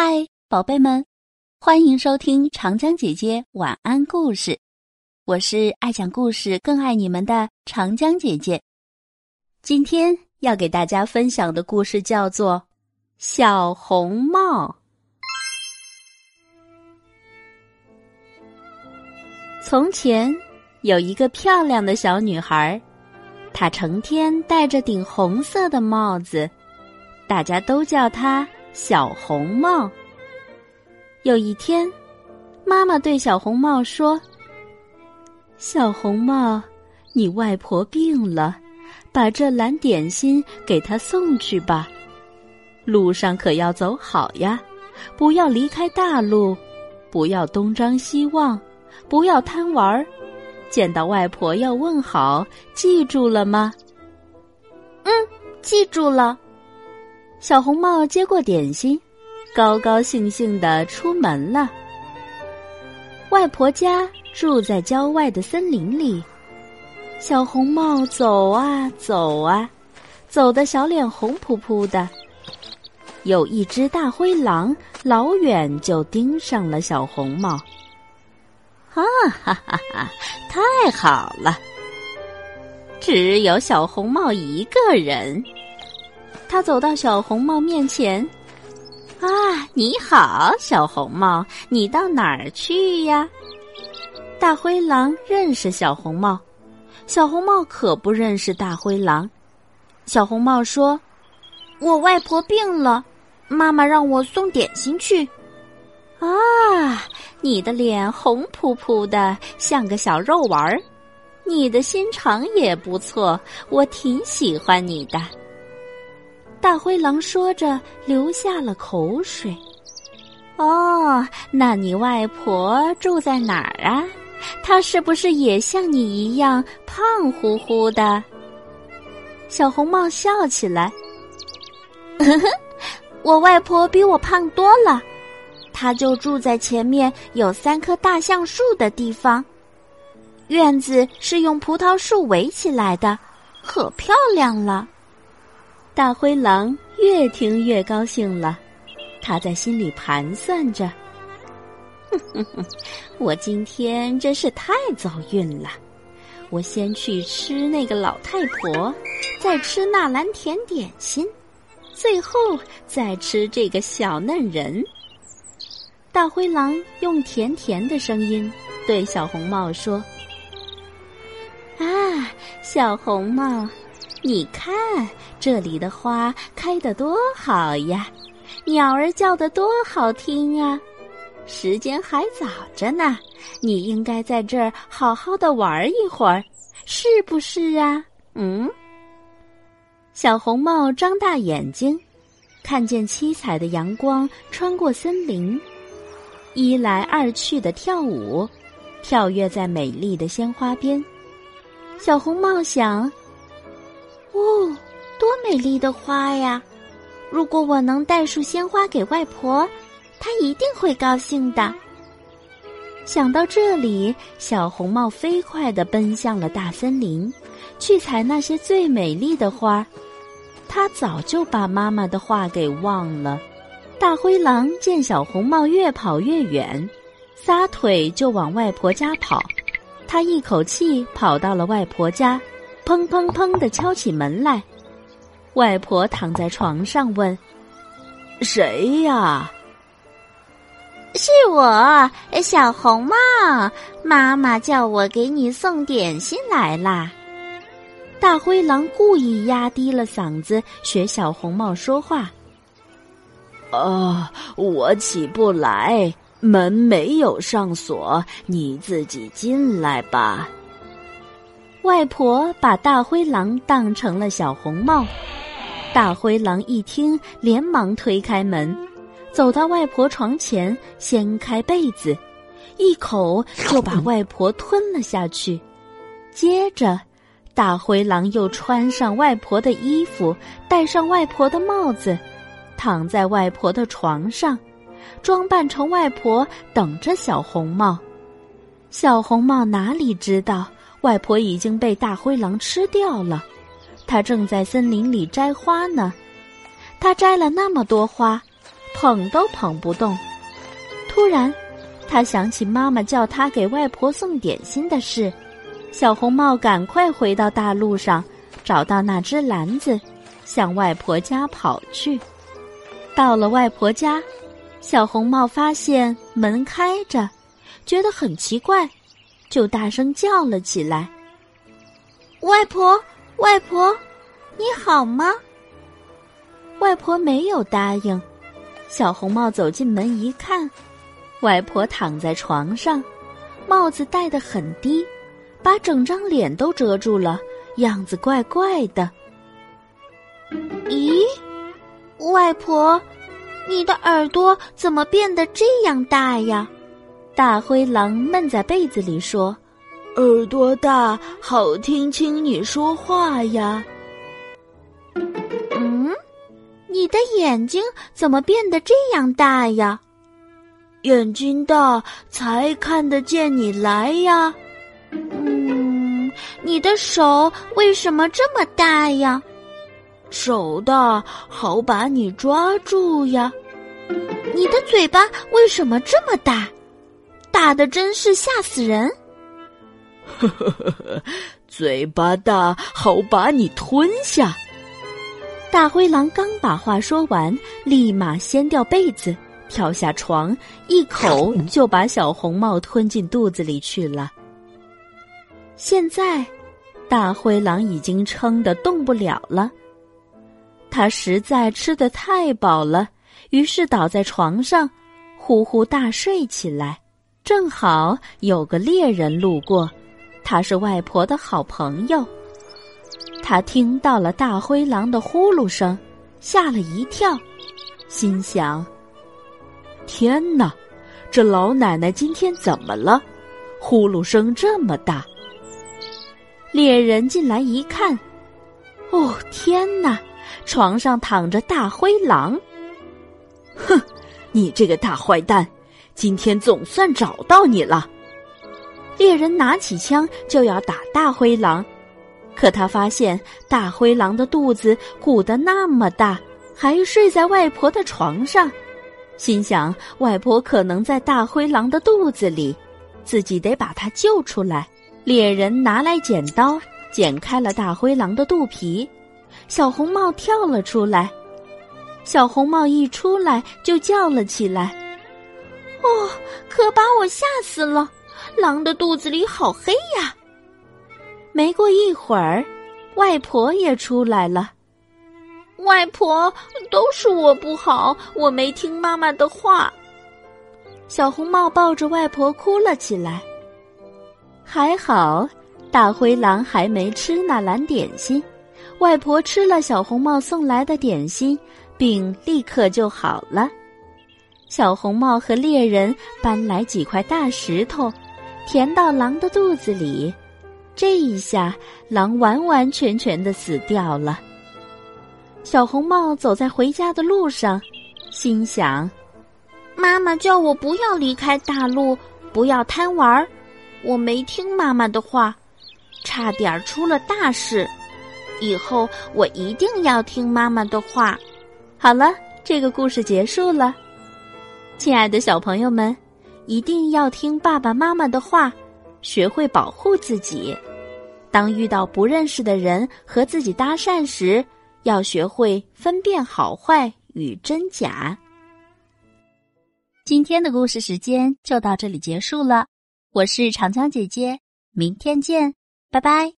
嗨，宝贝们，欢迎收听长江姐姐晚安故事。我是爱讲故事、更爱你们的长江姐姐。今天要给大家分享的故事叫做《小红帽》。从前有一个漂亮的小女孩，她成天戴着顶红色的帽子，大家都叫她。小红帽。有一天，妈妈对小红帽说：“小红帽，你外婆病了，把这篮点心给她送去吧。路上可要走好呀，不要离开大路，不要东张西望，不要贪玩儿。见到外婆要问好，记住了吗？”“嗯，记住了。”小红帽接过点心，高高兴兴的出门了。外婆家住在郊外的森林里，小红帽走啊走啊，走的小脸红扑扑的。有一只大灰狼，老远就盯上了小红帽。哈哈哈哈！太好了，只有小红帽一个人。他走到小红帽面前，啊，你好，小红帽，你到哪儿去呀？大灰狼认识小红帽，小红帽可不认识大灰狼。小红帽说：“我外婆病了，妈妈让我送点心去。”啊，你的脸红扑扑的，像个小肉丸儿，你的心肠也不错，我挺喜欢你的。大灰狼说着，流下了口水。哦，那你外婆住在哪儿啊？她是不是也像你一样胖乎乎的？小红帽笑起来。我外婆比我胖多了，她就住在前面有三棵大橡树的地方，院子是用葡萄树围起来的，可漂亮了。大灰狼越听越高兴了，他在心里盘算着：“哼哼哼，我今天真是太走运了！我先去吃那个老太婆，再吃那蓝甜点心，最后再吃这个小嫩人。”大灰狼用甜甜的声音对小红帽说：“啊，小红帽。”你看这里的花开得多好呀，鸟儿叫得多好听啊！时间还早着呢，你应该在这儿好好的玩一会儿，是不是啊？嗯。小红帽张大眼睛，看见七彩的阳光穿过森林，一来二去的跳舞，跳跃在美丽的鲜花边。小红帽想。哦，美丽的花呀！如果我能带束鲜花给外婆，她一定会高兴的。想到这里，小红帽飞快地奔向了大森林，去采那些最美丽的花。他早就把妈妈的话给忘了。大灰狼见小红帽越跑越远，撒腿就往外婆家跑。他一口气跑到了外婆家。砰砰砰的敲起门来，外婆躺在床上问：“谁呀？”“是我，小红帽。妈妈叫我给你送点心来啦。”大灰狼故意压低了嗓子学小红帽说话。“啊，我起不来，门没有上锁，你自己进来吧。”外婆把大灰狼当成了小红帽，大灰狼一听，连忙推开门，走到外婆床前，掀开被子，一口就把外婆吞了下去。接着，大灰狼又穿上外婆的衣服，戴上外婆的帽子，躺在外婆的床上，装扮成外婆，等着小红帽。小红帽哪里知道？外婆已经被大灰狼吃掉了，他正在森林里摘花呢。他摘了那么多花，捧都捧不动。突然，他想起妈妈叫他给外婆送点心的事，小红帽赶快回到大路上，找到那只篮子，向外婆家跑去。到了外婆家，小红帽发现门开着，觉得很奇怪，就大声叫了起来：“外婆，外婆，你好吗？”外婆没有答应。小红帽走进门一看，外婆躺在床上，帽子戴得很低，把整张脸都遮住了，样子怪怪的。咦，外婆，你的耳朵怎么变得这样大呀？大灰狼闷在被子里说：“耳朵大，好听清你说话呀。”嗯你的眼睛怎么变得这样大呀？眼睛大才看得见你来呀。嗯，你的手为什么这么大呀？手大好把你抓住呀。你的嘴巴为什么这么大？大的真是吓死人。呵呵呵呵，嘴巴大好把你吞下。大灰狼刚把话说完，立马掀掉被子，跳下床，一口 就把小红帽吞进肚子里去了。现在，大灰狼已经撑得动不了了。他实在吃得太饱了，于是倒在床上，呼呼大睡起来。正好有个猎人路过，他是外婆的好朋友。他听到了大灰狼的呼噜声，吓了一跳，心想：“天哪，这老奶奶今天怎么了？呼噜声这么大！”猎人进来一看，哦，天哪！床上躺着大灰狼。哼，你这个大坏蛋，今天总算找到你了！猎人拿起枪就要打大灰狼。可他发现大灰狼的肚子鼓得那么大，还睡在外婆的床上，心想外婆可能在大灰狼的肚子里，自己得把它救出来。猎人拿来剪刀，剪开了大灰狼的肚皮，小红帽跳了出来。小红帽一出来就叫了起来：“哦，可把我吓死了！狼的肚子里好黑呀！”没过一会儿，外婆也出来了。外婆，都是我不好，我没听妈妈的话。小红帽抱着外婆哭了起来。还好，大灰狼还没吃那蓝点心，外婆吃了小红帽送来的点心，病立刻就好了。小红帽和猎人搬来几块大石头，填到狼的肚子里。这一下，狼完完全全的死掉了。小红帽走在回家的路上，心想：“妈妈叫我不要离开大路，不要贪玩儿，我没听妈妈的话，差点出了大事。以后我一定要听妈妈的话。”好了，这个故事结束了。亲爱的小朋友们，一定要听爸爸妈妈的话，学会保护自己。当遇到不认识的人和自己搭讪时，要学会分辨好坏与真假。今天的故事时间就到这里结束了，我是长江姐姐，明天见，拜拜。